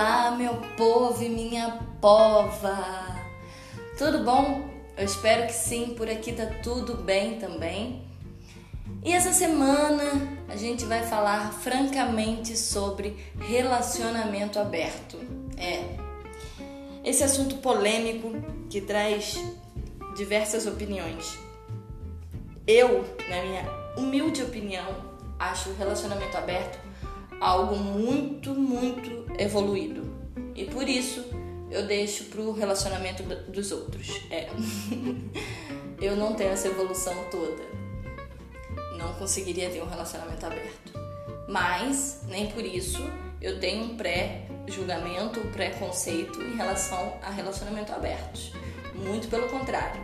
Olá, meu povo e minha pova! Tudo bom? Eu espero que sim, por aqui tá tudo bem também. E essa semana a gente vai falar francamente sobre relacionamento aberto. É. Esse assunto polêmico que traz diversas opiniões. Eu, na minha humilde opinião, acho o relacionamento aberto algo muito, muito evoluído. E por isso eu deixo pro relacionamento dos outros. É. eu não tenho essa evolução toda. Não conseguiria ter um relacionamento aberto. Mas, nem por isso, eu tenho um pré-julgamento, um pré-conceito em relação a relacionamento abertos. Muito pelo contrário.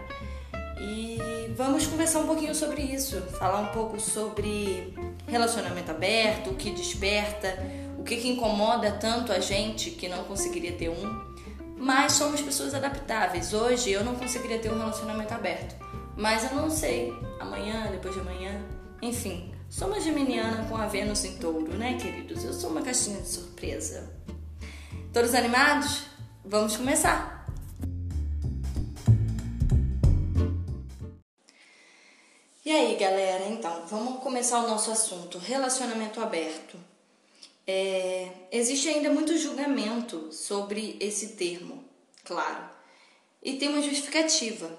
E vamos conversar um pouquinho sobre isso, falar um pouco sobre relacionamento aberto, o que desperta, o que, que incomoda tanto a gente que não conseguiria ter um. Mas somos pessoas adaptáveis. Hoje eu não conseguiria ter um relacionamento aberto, mas eu não sei amanhã, depois de amanhã, enfim. Sou uma geminiana com a Vênus em touro, né, queridos? Eu sou uma caixinha de surpresa. Todos animados? Vamos começar! Aí, galera, então, vamos começar o nosso assunto: relacionamento aberto. É, existe ainda muito julgamento sobre esse termo, claro, e tem uma justificativa.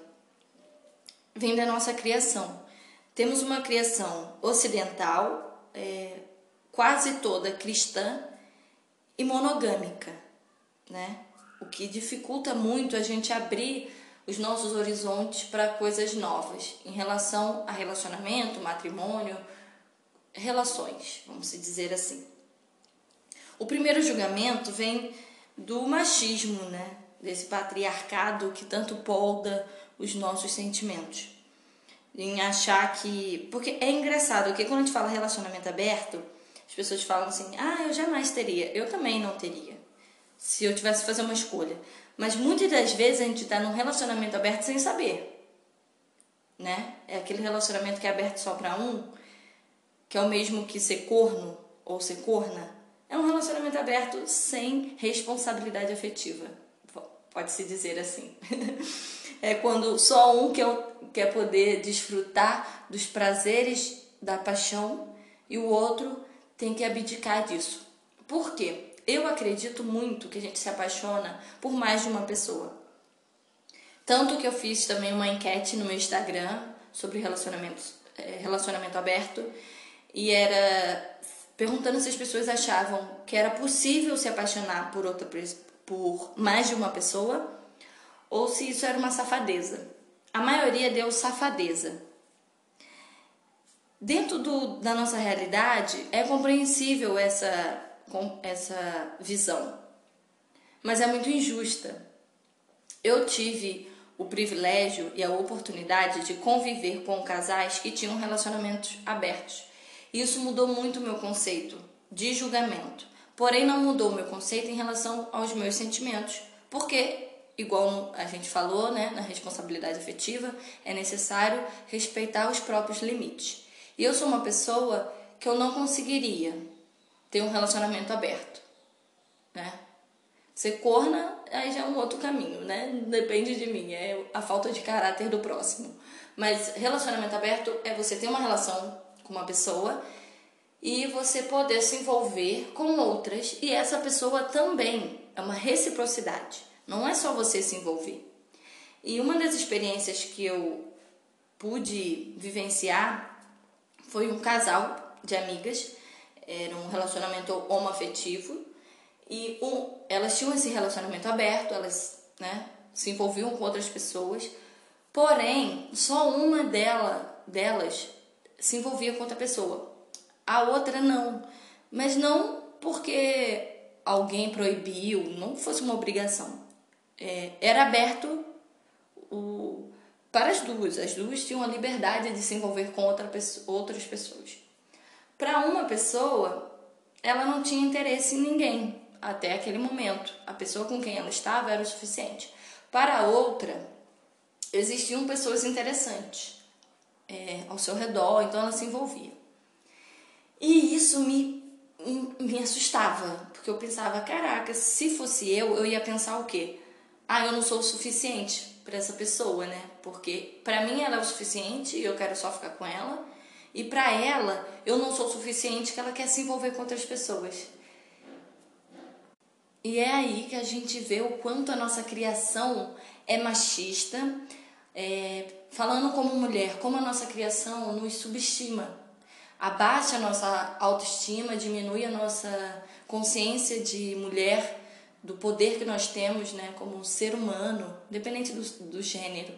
Vem da nossa criação. Temos uma criação ocidental, é, quase toda cristã e monogâmica, né? O que dificulta muito a gente abrir os nossos horizontes para coisas novas em relação a relacionamento, matrimônio, relações, vamos dizer assim. O primeiro julgamento vem do machismo, né? Desse patriarcado que tanto polda os nossos sentimentos. Em achar que. Porque é engraçado, porque quando a gente fala relacionamento aberto, as pessoas falam assim: ah, eu jamais teria. Eu também não teria. Se eu tivesse que fazer uma escolha. Mas muitas das vezes a gente está num relacionamento aberto sem saber. Né? É aquele relacionamento que é aberto só para um, que é o mesmo que ser corno ou ser corna. É um relacionamento aberto sem responsabilidade afetiva. Pode-se dizer assim. é quando só um quer, quer poder desfrutar dos prazeres da paixão e o outro tem que abdicar disso. Por quê? Eu acredito muito que a gente se apaixona por mais de uma pessoa. Tanto que eu fiz também uma enquete no meu Instagram sobre relacionamentos, é, relacionamento aberto e era perguntando se as pessoas achavam que era possível se apaixonar por outra por mais de uma pessoa ou se isso era uma safadeza. A maioria deu safadeza. Dentro do, da nossa realidade, é compreensível essa com essa visão, mas é muito injusta. Eu tive o privilégio e a oportunidade de conviver com casais que tinham relacionamentos abertos. Isso mudou muito o meu conceito de julgamento. Porém, não mudou o meu conceito em relação aos meus sentimentos, porque, igual a gente falou, né, na responsabilidade afetiva, é necessário respeitar os próprios limites. E eu sou uma pessoa que eu não conseguiria ter um relacionamento aberto, né? Ser corna, aí já é um outro caminho, né? Depende de mim, é a falta de caráter do próximo. Mas relacionamento aberto é você ter uma relação com uma pessoa e você poder se envolver com outras e essa pessoa também. É uma reciprocidade. Não é só você se envolver. E uma das experiências que eu pude vivenciar foi um casal de amigas era um relacionamento homoafetivo e um, elas tinham esse relacionamento aberto, elas né, se envolviam com outras pessoas, porém só uma dela, delas se envolvia com outra pessoa, a outra não, mas não porque alguém proibiu, não fosse uma obrigação, é, era aberto o, para as duas, as duas tinham a liberdade de se envolver com outra, outras pessoas. Para uma pessoa, ela não tinha interesse em ninguém até aquele momento. A pessoa com quem ela estava era o suficiente. Para outra, existiam pessoas interessantes é, ao seu redor, então ela se envolvia. E isso me, me assustava, porque eu pensava, caraca, se fosse eu, eu ia pensar o quê? Ah, eu não sou o suficiente para essa pessoa, né? Porque para mim ela é o suficiente e eu quero só ficar com ela, e para ela eu não sou suficiente que ela quer se envolver com outras pessoas. E é aí que a gente vê o quanto a nossa criação é machista, é, falando como mulher, como a nossa criação nos subestima, abaixa a nossa autoestima, diminui a nossa consciência de mulher, do poder que nós temos né, como ser humano, independente do, do gênero.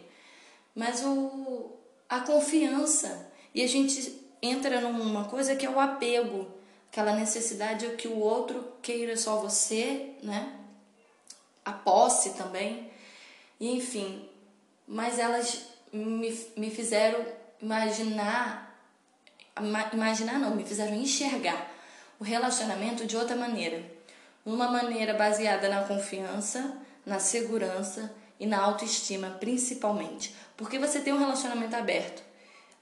Mas o, a confiança, e a gente entra numa coisa que é o apego aquela necessidade de que o outro queira só você, né? A posse também. E enfim, mas elas me, me fizeram imaginar imaginar não, me fizeram enxergar o relacionamento de outra maneira. Uma maneira baseada na confiança, na segurança e na autoestima, principalmente. Porque você tem um relacionamento aberto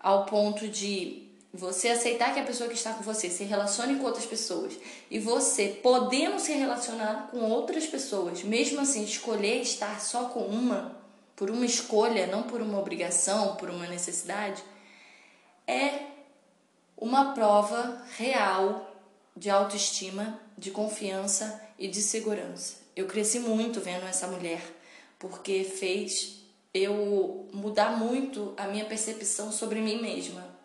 ao ponto de você aceitar que a pessoa que está com você se relacione com outras pessoas e você podendo se relacionar com outras pessoas, mesmo assim escolher estar só com uma, por uma escolha, não por uma obrigação, por uma necessidade, é uma prova real de autoestima, de confiança e de segurança. Eu cresci muito vendo essa mulher, porque fez eu mudar muito a minha percepção sobre mim mesma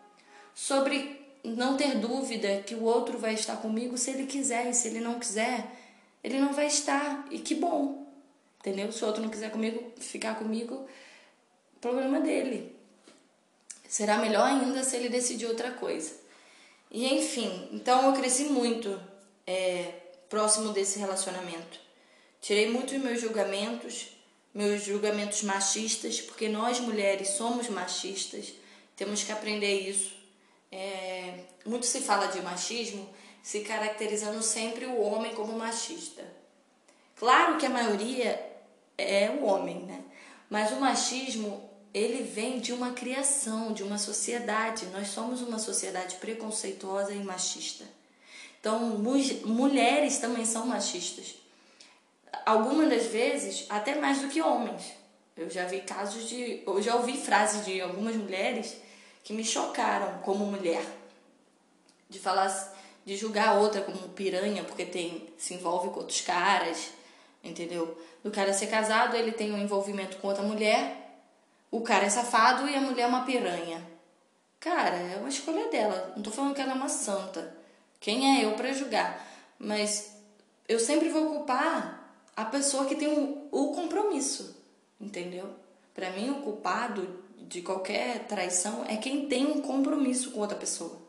sobre não ter dúvida que o outro vai estar comigo se ele quiser, e se ele não quiser, ele não vai estar. E que bom, entendeu? Se o outro não quiser comigo, ficar comigo, problema dele. Será melhor ainda se ele decidir outra coisa. E enfim, então eu cresci muito é, próximo desse relacionamento. Tirei muitos meus julgamentos, meus julgamentos machistas, porque nós mulheres somos machistas, temos que aprender isso é, muito se fala de machismo se caracterizando sempre o homem como machista. Claro que a maioria é o homem, né? Mas o machismo ele vem de uma criação, de uma sociedade. Nós somos uma sociedade preconceituosa e machista. Então, mulheres também são machistas. Algumas das vezes, até mais do que homens. Eu já vi casos de. Eu já ouvi frases de algumas mulheres que me chocaram como mulher. De falar, de julgar a outra como piranha porque tem se envolve com outros caras, entendeu? Do cara ser casado, ele tem um envolvimento com outra mulher, o cara é safado e a mulher é uma piranha. Cara, é uma escolha dela. Não tô falando que ela é uma santa. Quem é eu para julgar? Mas eu sempre vou culpar a pessoa que tem o, o compromisso, entendeu? Para mim, o culpado de qualquer traição é quem tem um compromisso com outra pessoa.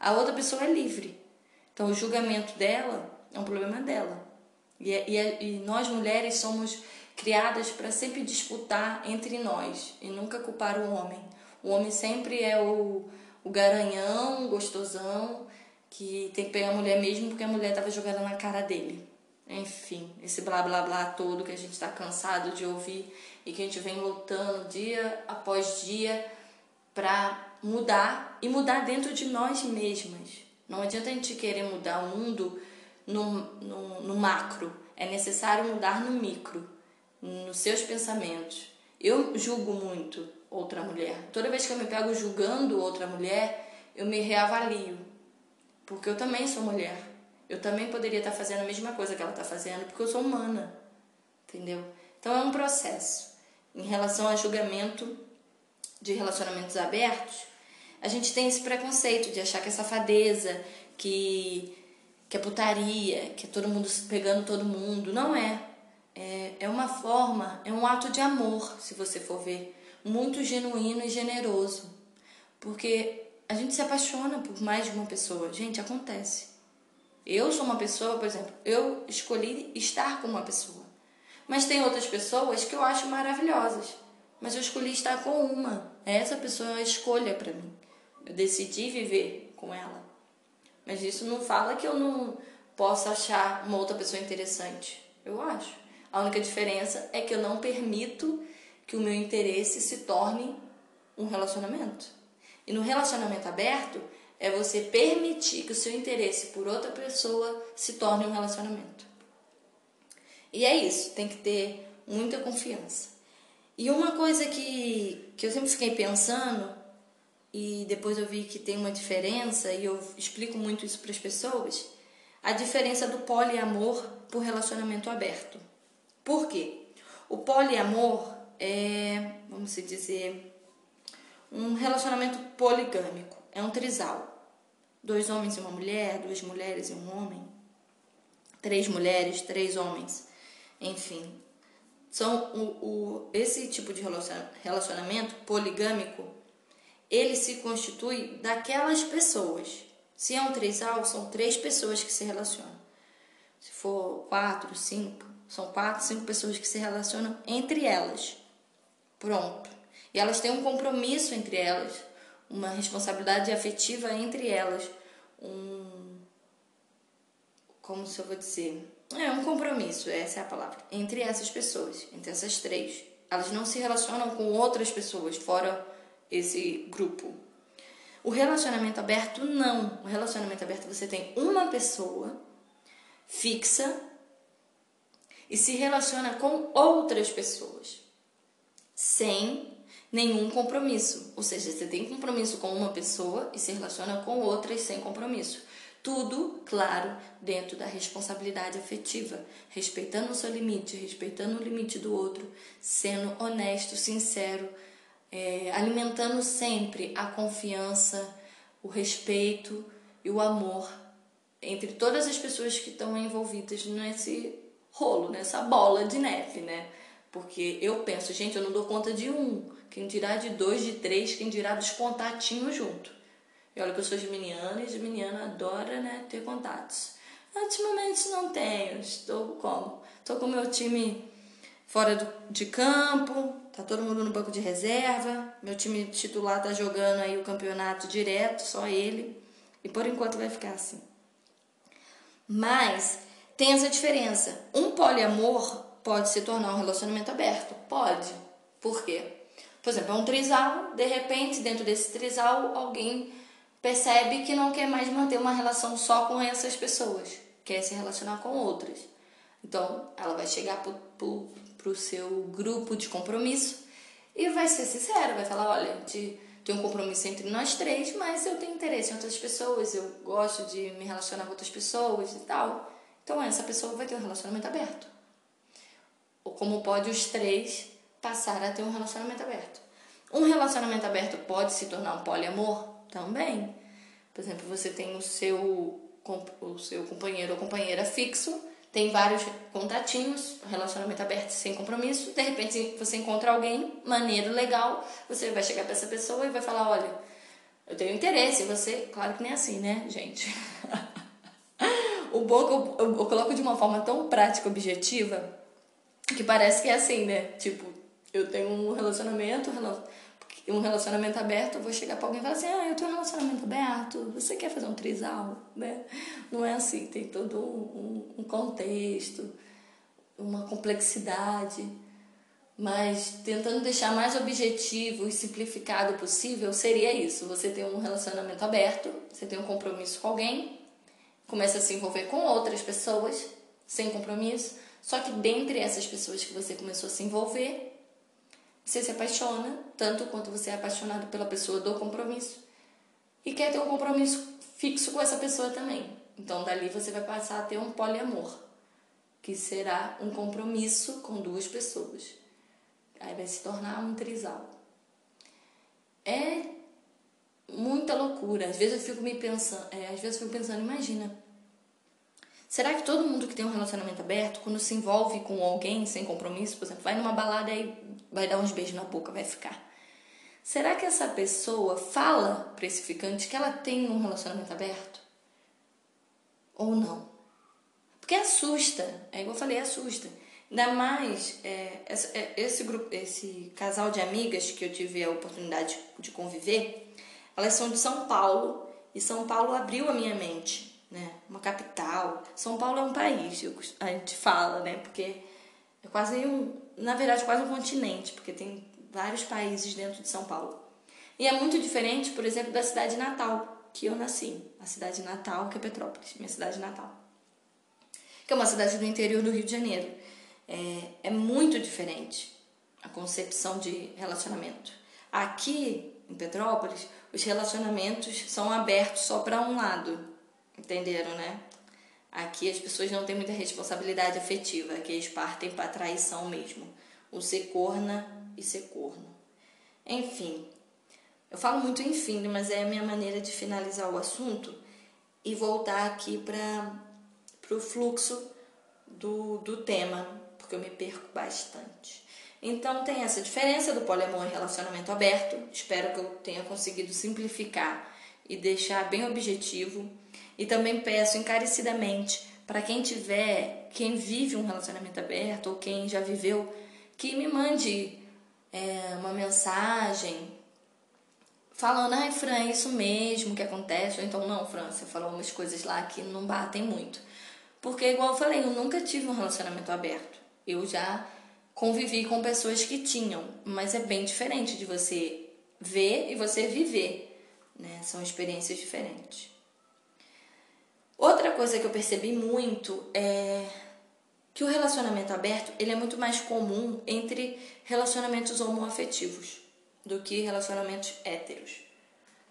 A outra pessoa é livre. Então, o julgamento dela é um problema dela. E, é, e, é, e nós mulheres somos criadas para sempre disputar entre nós e nunca culpar o homem. O homem sempre é o, o garanhão, gostosão, que tem que pegar a mulher mesmo porque a mulher estava jogando na cara dele. Enfim, esse blá blá blá todo que a gente está cansado de ouvir e que a gente vem lutando dia após dia para mudar e mudar dentro de nós mesmas. Não adianta a gente querer mudar o mundo no, no, no macro, é necessário mudar no micro, nos seus pensamentos. Eu julgo muito outra mulher. Toda vez que eu me pego julgando outra mulher, eu me reavalio. Porque eu também sou mulher. Eu também poderia estar fazendo a mesma coisa que ela está fazendo, porque eu sou humana. Entendeu? Então é um processo em relação a julgamento de relacionamentos abertos, a gente tem esse preconceito de achar que é safadeza, que, que é putaria, que é todo mundo pegando todo mundo. Não é. é. É uma forma, é um ato de amor, se você for ver, muito genuíno e generoso. Porque a gente se apaixona por mais de uma pessoa. Gente, acontece. Eu sou uma pessoa, por exemplo, eu escolhi estar com uma pessoa. Mas tem outras pessoas que eu acho maravilhosas. Mas eu escolhi estar com uma. Essa pessoa é a escolha para mim. Eu decidi viver com ela. Mas isso não fala que eu não possa achar uma outra pessoa interessante. Eu acho. A única diferença é que eu não permito que o meu interesse se torne um relacionamento. E no relacionamento aberto, é você permitir que o seu interesse por outra pessoa se torne um relacionamento. E é isso, tem que ter muita confiança. E uma coisa que, que eu sempre fiquei pensando, e depois eu vi que tem uma diferença, e eu explico muito isso para as pessoas, a diferença do poliamor por relacionamento aberto. Por quê? O poliamor é, vamos dizer, um relacionamento poligâmico, é um trisal. Dois homens e uma mulher, duas mulheres e um homem, três mulheres, três homens, enfim, são o, o, esse tipo de relacionamento poligâmico, ele se constitui daquelas pessoas. Se é um trisal, são três pessoas que se relacionam. Se for quatro, cinco, são quatro, cinco pessoas que se relacionam entre elas. Pronto. E elas têm um compromisso entre elas, uma responsabilidade afetiva entre elas, um. Como se eu vou dizer? É um compromisso, essa é a palavra. Entre essas pessoas, entre essas três. Elas não se relacionam com outras pessoas fora esse grupo. O relacionamento aberto, não. O relacionamento aberto você tem uma pessoa fixa e se relaciona com outras pessoas sem nenhum compromisso. Ou seja, você tem compromisso com uma pessoa e se relaciona com outras sem compromisso. Tudo, claro, dentro da responsabilidade afetiva, respeitando o seu limite, respeitando o limite do outro, sendo honesto, sincero, é, alimentando sempre a confiança, o respeito e o amor entre todas as pessoas que estão envolvidas nesse rolo, nessa bola de neve, né? Porque eu penso, gente, eu não dou conta de um, quem dirá de dois, de três, quem dirá dos contatinhos junto. E olha que eu sou geminiana e geminiana adora né, ter contatos. Ultimamente não tenho, estou como? Estou com o meu time fora do, de campo, tá todo mundo no banco de reserva, meu time titular tá jogando aí o campeonato direto, só ele, e por enquanto vai ficar assim. Mas tem essa diferença. Um poliamor pode se tornar um relacionamento aberto? Pode. Por quê? Por exemplo, é um trisal, de repente, dentro desse trisal, alguém percebe que não quer mais manter uma relação só com essas pessoas, quer se relacionar com outras. Então, ela vai chegar para o seu grupo de compromisso e vai ser sincera, vai falar, olha, de, tem um compromisso entre nós três, mas eu tenho interesse em outras pessoas, eu gosto de me relacionar com outras pessoas e tal. Então, essa pessoa vai ter um relacionamento aberto. Ou como pode os três passar a ter um relacionamento aberto. Um relacionamento aberto pode se tornar um poliamor? também. Por exemplo, você tem o seu, o seu companheiro ou companheira fixo, tem vários contatinhos, relacionamento aberto sem compromisso. De repente você encontra alguém, maneiro, legal, você vai chegar para essa pessoa e vai falar: Olha, eu tenho interesse. Você, claro que nem é assim, né, gente? o bom é eu, eu, eu coloco de uma forma tão prática, objetiva, que parece que é assim, né? Tipo, eu tenho um relacionamento, um relacionamento aberto, eu vou chegar para alguém e falar assim: ah, eu tenho um relacionamento aberto, você quer fazer um trisal? Né? Não é assim, tem todo um, um contexto, uma complexidade. Mas tentando deixar mais objetivo e simplificado possível, seria isso: você tem um relacionamento aberto, você tem um compromisso com alguém, começa a se envolver com outras pessoas, sem compromisso, só que dentre essas pessoas que você começou a se envolver, você se apaixona, tanto quanto você é apaixonado pela pessoa do compromisso, e quer ter um compromisso fixo com essa pessoa também. Então, dali você vai passar a ter um poliamor, que será um compromisso com duas pessoas. Aí vai se tornar um trisal. É muita loucura. Às vezes eu fico me pensando, é, às vezes eu fico pensando, imagina, Será que todo mundo que tem um relacionamento aberto, quando se envolve com alguém sem compromisso, por exemplo, vai numa balada e vai dar uns beijos na boca, vai ficar? Será que essa pessoa fala para esse ficante que ela tem um relacionamento aberto? Ou não? Porque assusta, é igual eu falei, assusta. Ainda mais é, é, esse, grupo, esse casal de amigas que eu tive a oportunidade de conviver, elas são de São Paulo e São Paulo abriu a minha mente né? Uma capital. São Paulo é um país, a gente fala, né? Porque é quase um, na verdade, quase um continente, porque tem vários países dentro de São Paulo. E é muito diferente, por exemplo, da cidade natal. que eu nasci, a cidade natal, que é Petrópolis, minha cidade natal. Que é uma cidade do interior do Rio de Janeiro. É, é muito diferente a concepção de relacionamento. Aqui em Petrópolis, os relacionamentos são abertos só para um lado, entenderam, né? Aqui as pessoas não têm muita responsabilidade afetiva, aqui eles partem para traição mesmo. O ser corna e ser corno. Enfim, eu falo muito enfim, mas é a minha maneira de finalizar o assunto e voltar aqui para o fluxo do, do tema, porque eu me perco bastante. Então tem essa diferença do poliamor e relacionamento aberto. Espero que eu tenha conseguido simplificar e deixar bem objetivo. E também peço encarecidamente para quem tiver, quem vive um relacionamento aberto ou quem já viveu, que me mande é, uma mensagem falando, ai Fran, é isso mesmo que acontece, ou então, não, Fran, você falou umas coisas lá que não batem muito. Porque, igual eu falei, eu nunca tive um relacionamento aberto. Eu já convivi com pessoas que tinham, mas é bem diferente de você ver e você viver, né? São experiências diferentes. Outra coisa que eu percebi muito é que o relacionamento aberto ele é muito mais comum entre relacionamentos homoafetivos do que relacionamentos héteros.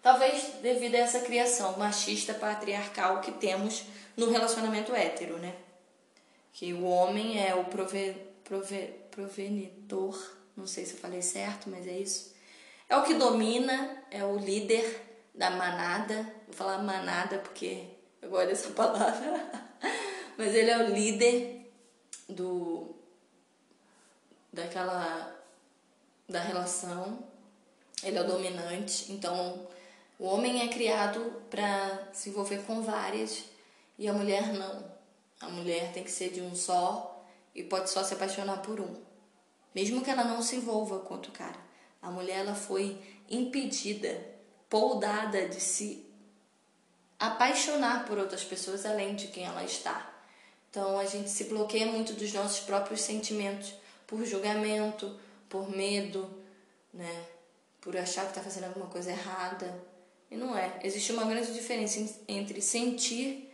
Talvez devido a essa criação machista patriarcal que temos no relacionamento hétero, né? Que o homem é o prove, prove, provenidor, não sei se eu falei certo, mas é isso. É o que domina, é o líder da manada. Vou falar manada porque eu gosto dessa palavra. mas ele é o líder do daquela da relação ele é o dominante, então o homem é criado para se envolver com várias e a mulher não. A mulher tem que ser de um só e pode só se apaixonar por um, mesmo que ela não se envolva com outro cara. A mulher ela foi impedida, poldada de se apaixonar por outras pessoas além de quem ela está. Então a gente se bloqueia muito dos nossos próprios sentimentos por julgamento, por medo, né? por achar que está fazendo alguma coisa errada. E não é. Existe uma grande diferença entre sentir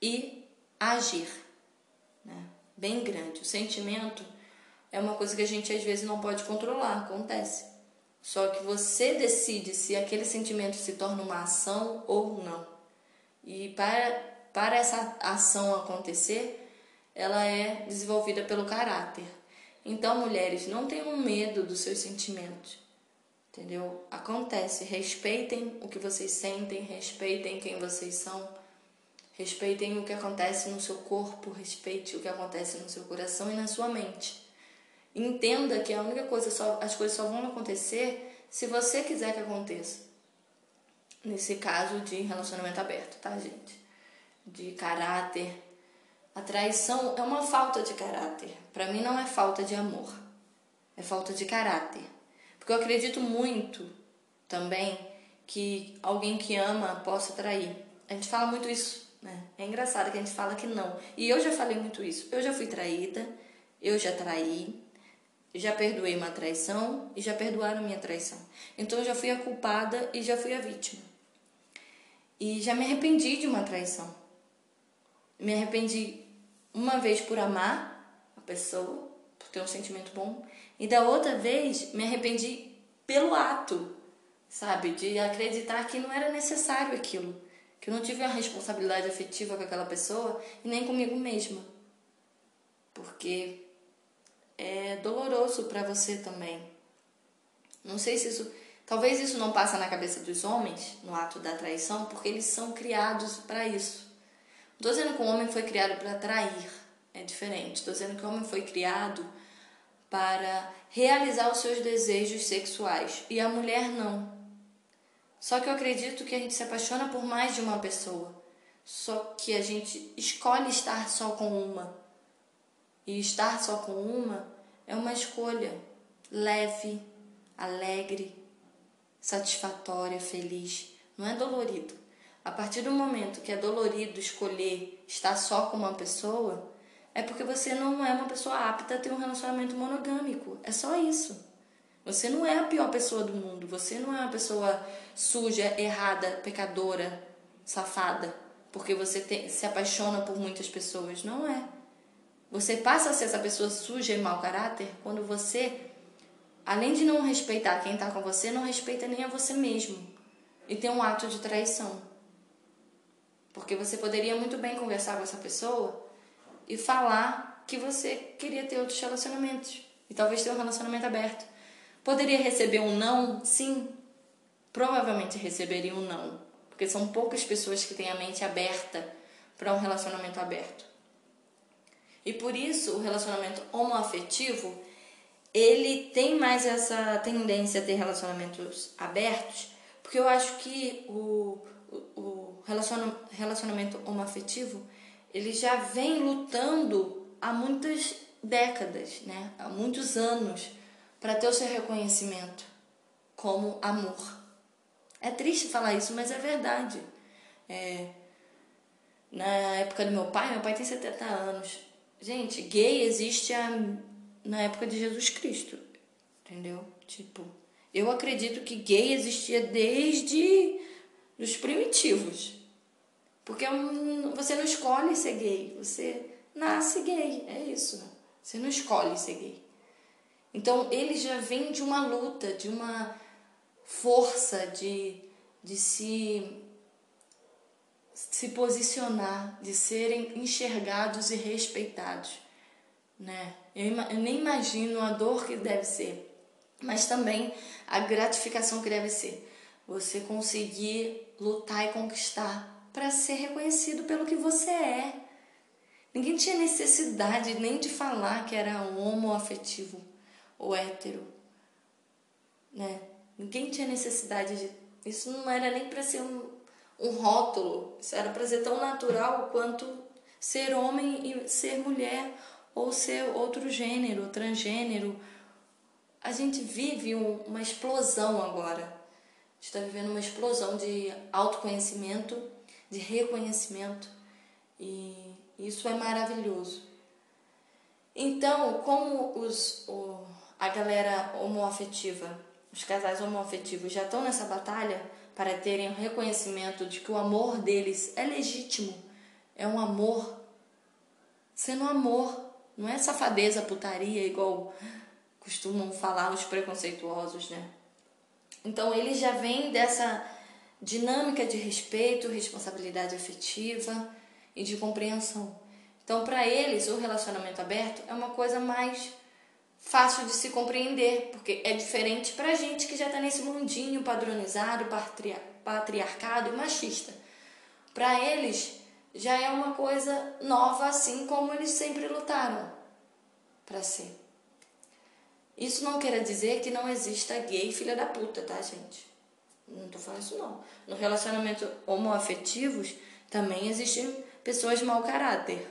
e agir. Né? Bem grande. O sentimento é uma coisa que a gente às vezes não pode controlar, acontece. Só que você decide se aquele sentimento se torna uma ação ou não. E para, para essa ação acontecer, ela é desenvolvida pelo caráter. Então, mulheres, não tenham medo dos seus sentimentos. Entendeu? Acontece. Respeitem o que vocês sentem, respeitem quem vocês são, respeitem o que acontece no seu corpo, respeite o que acontece no seu coração e na sua mente. Entenda que a única coisa, só, as coisas só vão acontecer se você quiser que aconteça. Nesse caso de relacionamento aberto, tá, gente? De caráter. A traição é uma falta de caráter. Para mim não é falta de amor, é falta de caráter. Porque eu acredito muito também que alguém que ama possa trair. A gente fala muito isso, né? É engraçado que a gente fala que não. E eu já falei muito isso. Eu já fui traída, eu já traí, já perdoei uma traição e já perdoaram minha traição. Então eu já fui a culpada e já fui a vítima. E já me arrependi de uma traição. Me arrependi uma vez por amar a pessoa, por ter um sentimento bom, e da outra vez me arrependi pelo ato, sabe? De acreditar que não era necessário aquilo. Que eu não tive uma responsabilidade afetiva com aquela pessoa e nem comigo mesma. Porque é doloroso para você também. Não sei se isso. Talvez isso não passa na cabeça dos homens no ato da traição, porque eles são criados para isso. Estou dizendo que o homem foi criado para trair, é diferente. Estou dizendo que o homem foi criado para realizar os seus desejos sexuais e a mulher não. Só que eu acredito que a gente se apaixona por mais de uma pessoa, só que a gente escolhe estar só com uma. E estar só com uma é uma escolha leve, alegre, satisfatória, feliz. Não é dolorido. A partir do momento que é dolorido escolher estar só com uma pessoa, é porque você não é uma pessoa apta a ter um relacionamento monogâmico. É só isso. Você não é a pior pessoa do mundo. Você não é uma pessoa suja, errada, pecadora, safada, porque você se apaixona por muitas pessoas. Não é. Você passa a ser essa pessoa suja e mau caráter quando você, além de não respeitar quem está com você, não respeita nem a você mesmo e tem um ato de traição. Porque você poderia muito bem conversar com essa pessoa e falar que você queria ter outros relacionamentos e talvez ter um relacionamento aberto. Poderia receber um não? Sim. Provavelmente receberia um não, porque são poucas pessoas que têm a mente aberta para um relacionamento aberto. E por isso o relacionamento homoafetivo, ele tem mais essa tendência a ter relacionamentos abertos, porque eu acho que o, o, o relacionamento homoafetivo, ele já vem lutando há muitas décadas, né? há muitos anos, para ter o seu reconhecimento como amor. É triste falar isso, mas é verdade. É, na época do meu pai, meu pai tem 70 anos. Gente, gay existe a, na época de Jesus Cristo. Entendeu? Tipo, eu acredito que gay existia desde os primitivos. Porque você não escolhe ser gay, você nasce gay, é isso. Você não escolhe ser gay. Então ele já vem de uma luta, de uma força de, de se, se posicionar, de serem enxergados e respeitados. Né? Eu, eu nem imagino a dor que deve ser, mas também a gratificação que deve ser. Você conseguir lutar e conquistar para ser reconhecido pelo que você é. Ninguém tinha necessidade nem de falar que era homoafetivo ou hétero, né? Ninguém tinha necessidade de. Isso não era nem para ser um, um rótulo, isso era para ser tão natural quanto ser homem e ser mulher, ou ser outro gênero, transgênero. A gente vive um, uma explosão agora. A gente está vivendo uma explosão de autoconhecimento, de reconhecimento, e isso é maravilhoso. Então, como os, o, a galera homoafetiva, os casais homoafetivos já estão nessa batalha para terem o reconhecimento de que o amor deles é legítimo, é um amor sendo amor, não é safadeza, putaria, igual costumam falar os preconceituosos, né? Então eles já vêm dessa dinâmica de respeito, responsabilidade afetiva e de compreensão. Então, para eles, o relacionamento aberto é uma coisa mais fácil de se compreender, porque é diferente pra gente que já tá nesse mundinho padronizado, patriarcado e machista. Para eles já é uma coisa nova, assim como eles sempre lutaram para ser. Isso não quer dizer que não exista gay filha da puta, tá, gente? Não tô falando isso não. No relacionamento homoafetivos também existem pessoas mau caráter.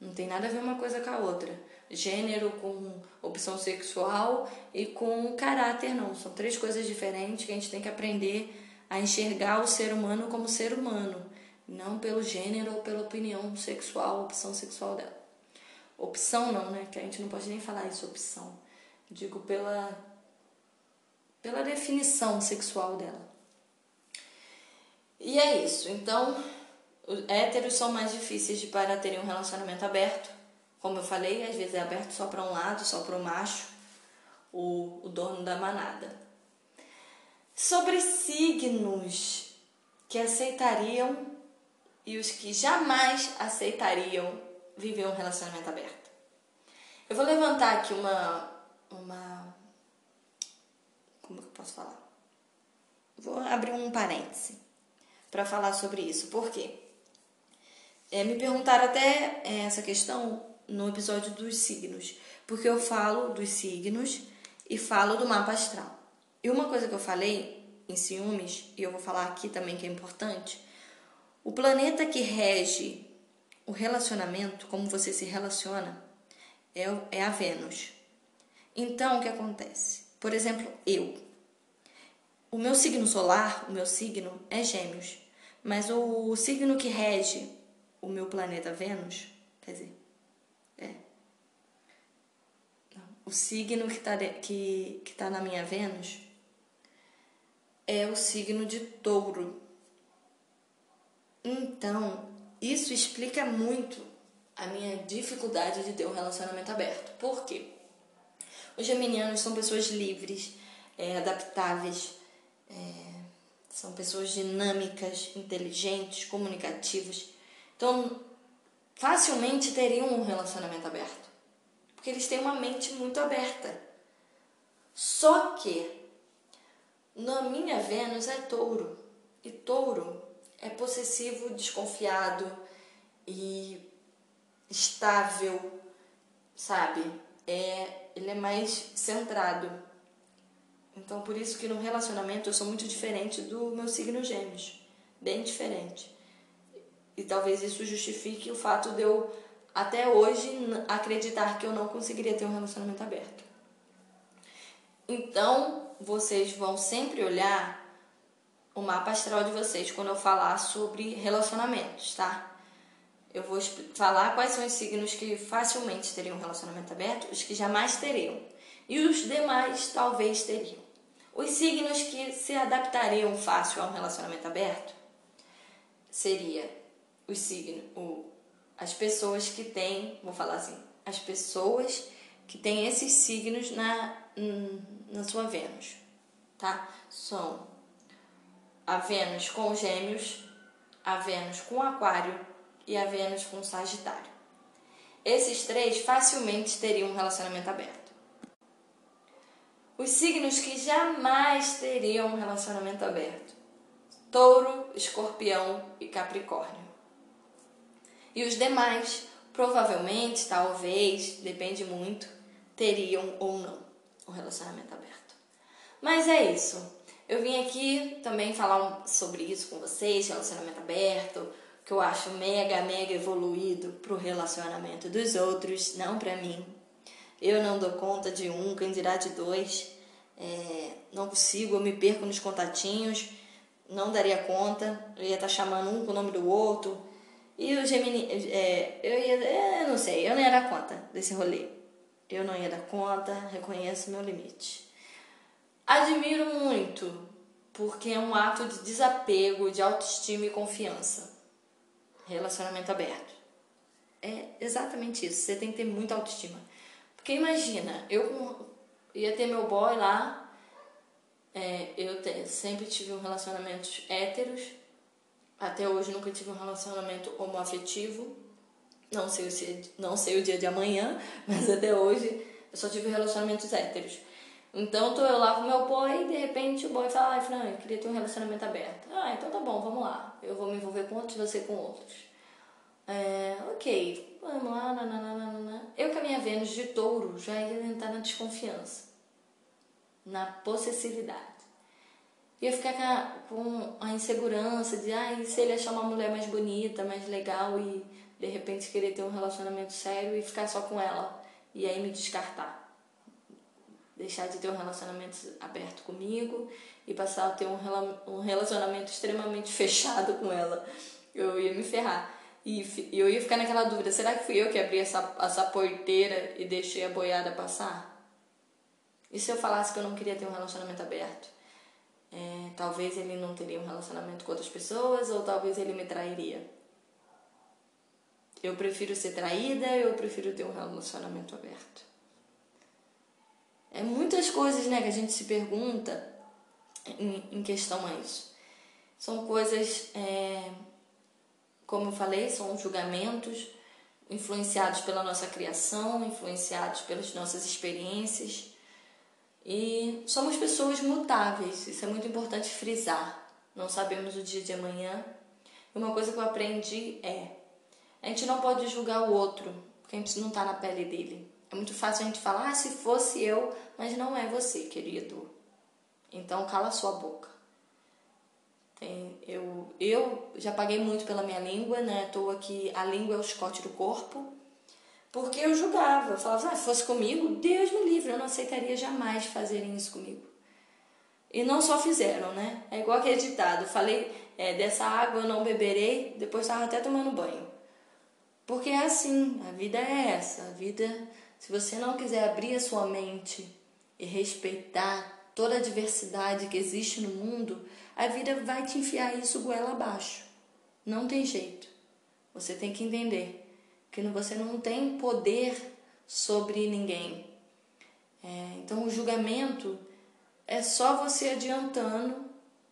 Não tem nada a ver uma coisa com a outra gênero com opção sexual e com caráter, não. São três coisas diferentes que a gente tem que aprender a enxergar o ser humano como ser humano, não pelo gênero ou pela opinião sexual, opção sexual dela. Opção não, né? Que a gente não pode nem falar isso, opção. Digo pela, pela definição sexual dela. E é isso. Então, os héteros são mais difíceis de para terem um relacionamento aberto como eu falei, às vezes é aberto só para um lado, só para o macho, o, o dono da manada. Sobre signos que aceitariam e os que jamais aceitariam viver um relacionamento aberto. Eu vou levantar aqui uma. uma como que eu posso falar? Vou abrir um parêntese para falar sobre isso. Por quê? É, me perguntaram até é, essa questão no episódio dos signos, porque eu falo dos signos e falo do mapa astral. E uma coisa que eu falei em ciúmes, e eu vou falar aqui também que é importante, o planeta que rege o relacionamento, como você se relaciona, é, é a Vênus. Então, o que acontece? Por exemplo, eu. O meu signo solar, o meu signo é Gêmeos, mas o signo que rege o meu planeta Vênus, quer dizer, é. O signo que está que, que tá na minha Vênus é o signo de touro. Então, isso explica muito a minha dificuldade de ter um relacionamento aberto. Por quê? Os geminianos são pessoas livres, é, adaptáveis, é, são pessoas dinâmicas, inteligentes, comunicativas. Então, facilmente teriam um relacionamento aberto. Porque eles têm uma mente muito aberta. Só que na minha Vênus é touro. E touro é possessivo, desconfiado e estável, sabe? É, ele é mais centrado. Então, por isso que no relacionamento eu sou muito diferente do meu signo Gêmeos, bem diferente. E talvez isso justifique o fato de eu até hoje acreditar que eu não conseguiria ter um relacionamento aberto. Então, vocês vão sempre olhar o mapa astral de vocês quando eu falar sobre relacionamentos, tá? Eu vou falar quais são os signos que facilmente teriam um relacionamento aberto, os que jamais teriam, e os demais talvez teriam. Os signos que se adaptariam fácil a um relacionamento aberto seria os signos, o, as pessoas que têm, vou falar assim, as pessoas que têm esses signos na, na sua Vênus, tá? São a Vênus com Gêmeos, a Vênus com Aquário e a Vênus com Sagitário. Esses três facilmente teriam um relacionamento aberto. Os signos que jamais teriam um relacionamento aberto: Touro, Escorpião e Capricórnio. E os demais, provavelmente, talvez, depende muito, teriam ou não um relacionamento aberto. Mas é isso. Eu vim aqui também falar sobre isso com vocês, relacionamento aberto, que eu acho mega, mega evoluído pro relacionamento dos outros, não para mim. Eu não dou conta de um, quem dirá de dois. É, não consigo, eu me perco nos contatinhos, não daria conta. Eu ia estar tá chamando um com o nome do outro. E o Gemini, é, eu ia, é, não sei, eu não ia dar conta desse rolê. Eu não ia dar conta, reconheço meu limite. Admiro muito, porque é um ato de desapego, de autoestima e confiança. Relacionamento aberto. É exatamente isso. Você tem que ter muita autoestima. Porque imagina, eu ia ter meu boy lá, é, eu te, sempre tive um relacionamento héteros, até hoje nunca tive um relacionamento homoafetivo. Não sei, não sei o dia de amanhã, mas até hoje eu só tive relacionamentos héteros. Então tô eu com meu boy e de repente o boy fala, ai Fran, eu queria ter um relacionamento aberto. Ah, então tá bom, vamos lá. Eu vou me envolver com outros, você com outros. É, ok, vamos lá, nananana. Eu com a minha Vênus de touro já ia entrar na desconfiança, na possessividade. Ia ficar com a insegurança de, ai, se ele achar uma mulher mais bonita, mais legal e de repente querer ter um relacionamento sério e ficar só com ela e aí me descartar deixar de ter um relacionamento aberto comigo e passar a ter um relacionamento extremamente fechado com ela. Eu ia me ferrar. E eu ia ficar naquela dúvida: será que fui eu que abri essa, essa porteira e deixei a boiada passar? E se eu falasse que eu não queria ter um relacionamento aberto? É, talvez ele não teria um relacionamento com outras pessoas, ou talvez ele me trairia. Eu prefiro ser traída, eu prefiro ter um relacionamento aberto. É muitas coisas né, que a gente se pergunta em, em questão a isso. São coisas, é, como eu falei, são julgamentos influenciados pela nossa criação, influenciados pelas nossas experiências. E somos pessoas mutáveis, isso é muito importante frisar. Não sabemos o dia de amanhã. Uma coisa que eu aprendi é: a gente não pode julgar o outro, porque a gente não está na pele dele. É muito fácil a gente falar, ah, se fosse eu, mas não é você, querido. Então cala sua boca. Eu, eu já paguei muito pela minha língua, né? Estou aqui, a língua é o chicote do corpo. Porque eu julgava, eu falava, ah, se fosse comigo, Deus me livre, eu não aceitaria jamais fazerem isso comigo. E não só fizeram, né? É igual aquele ditado, falei, é, dessa água eu não beberei, depois estava até tomando banho. Porque é assim, a vida é essa, a vida se você não quiser abrir a sua mente e respeitar toda a diversidade que existe no mundo, a vida vai te enfiar isso goela abaixo. Não tem jeito. Você tem que entender que você não tem poder sobre ninguém. É, então, o julgamento é só você adiantando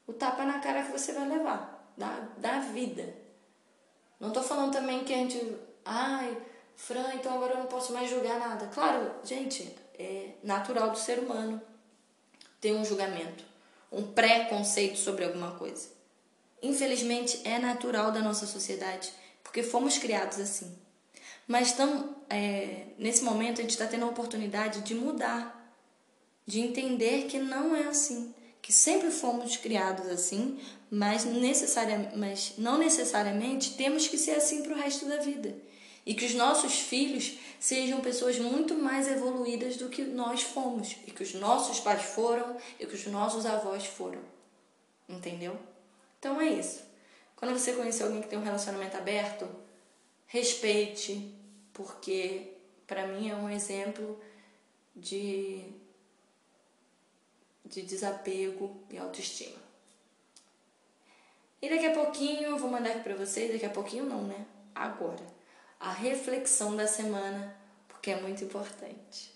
o tapa na cara que você vai levar da, da vida. Não tô falando também que a gente. Ai, Fran, então agora eu não posso mais julgar nada. Claro, gente, é natural do ser humano ter um julgamento, um preconceito sobre alguma coisa. Infelizmente, é natural da nossa sociedade, porque fomos criados assim. Mas tão, é, nesse momento a gente está tendo a oportunidade de mudar, de entender que não é assim, que sempre fomos criados assim, mas, necessaria, mas não necessariamente temos que ser assim para o resto da vida. E que os nossos filhos sejam pessoas muito mais evoluídas do que nós fomos, e que os nossos pais foram, e que os nossos avós foram. Entendeu? Então é isso. Quando você conhecer alguém que tem um relacionamento aberto, respeite, porque para mim é um exemplo de de desapego e autoestima. E daqui a pouquinho eu vou mandar aqui para vocês, daqui a pouquinho não, né? Agora, a reflexão da semana, porque é muito importante.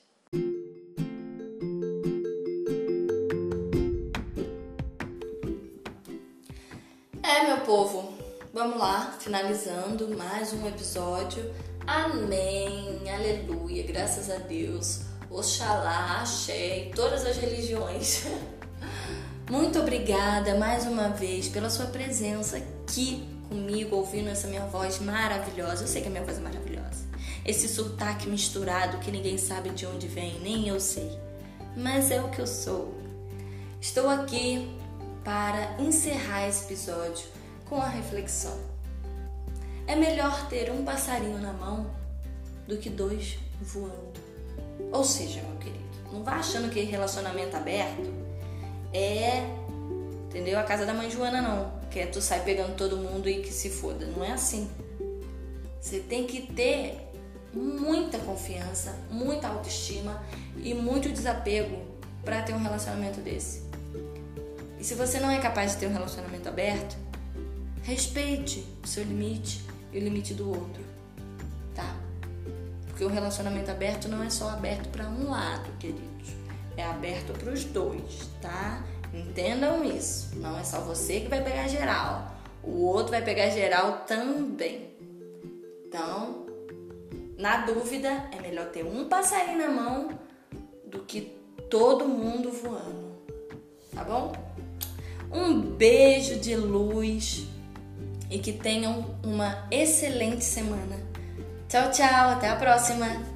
É, meu povo, vamos lá, finalizando mais um episódio. Amém, aleluia, graças a Deus. Oxalá, axé todas as religiões. Muito obrigada mais uma vez pela sua presença aqui comigo, ouvindo essa minha voz maravilhosa. Eu sei que a minha voz é maravilhosa. Esse sotaque misturado que ninguém sabe de onde vem, nem eu sei. Mas é o que eu sou. Estou aqui para encerrar esse episódio com a reflexão. É melhor ter um passarinho na mão do que dois voando. Ou seja, meu querido, não vá achando que relacionamento aberto é, entendeu? A casa da mãe Joana não, que é tu sai pegando todo mundo e que se foda. Não é assim. Você tem que ter muita confiança, muita autoestima e muito desapego para ter um relacionamento desse. E se você não é capaz de ter um relacionamento aberto, respeite o seu limite e o limite do outro, tá? Porque o relacionamento aberto não é só aberto para um lado, queridos. É aberto para os dois, tá? Entendam isso. Não é só você que vai pegar geral. O outro vai pegar geral também. Então, na dúvida, é melhor ter um passarinho na mão do que todo mundo voando. Tá bom? Um beijo de luz e que tenham uma excelente semana. Tchau, tchau, até a próxima!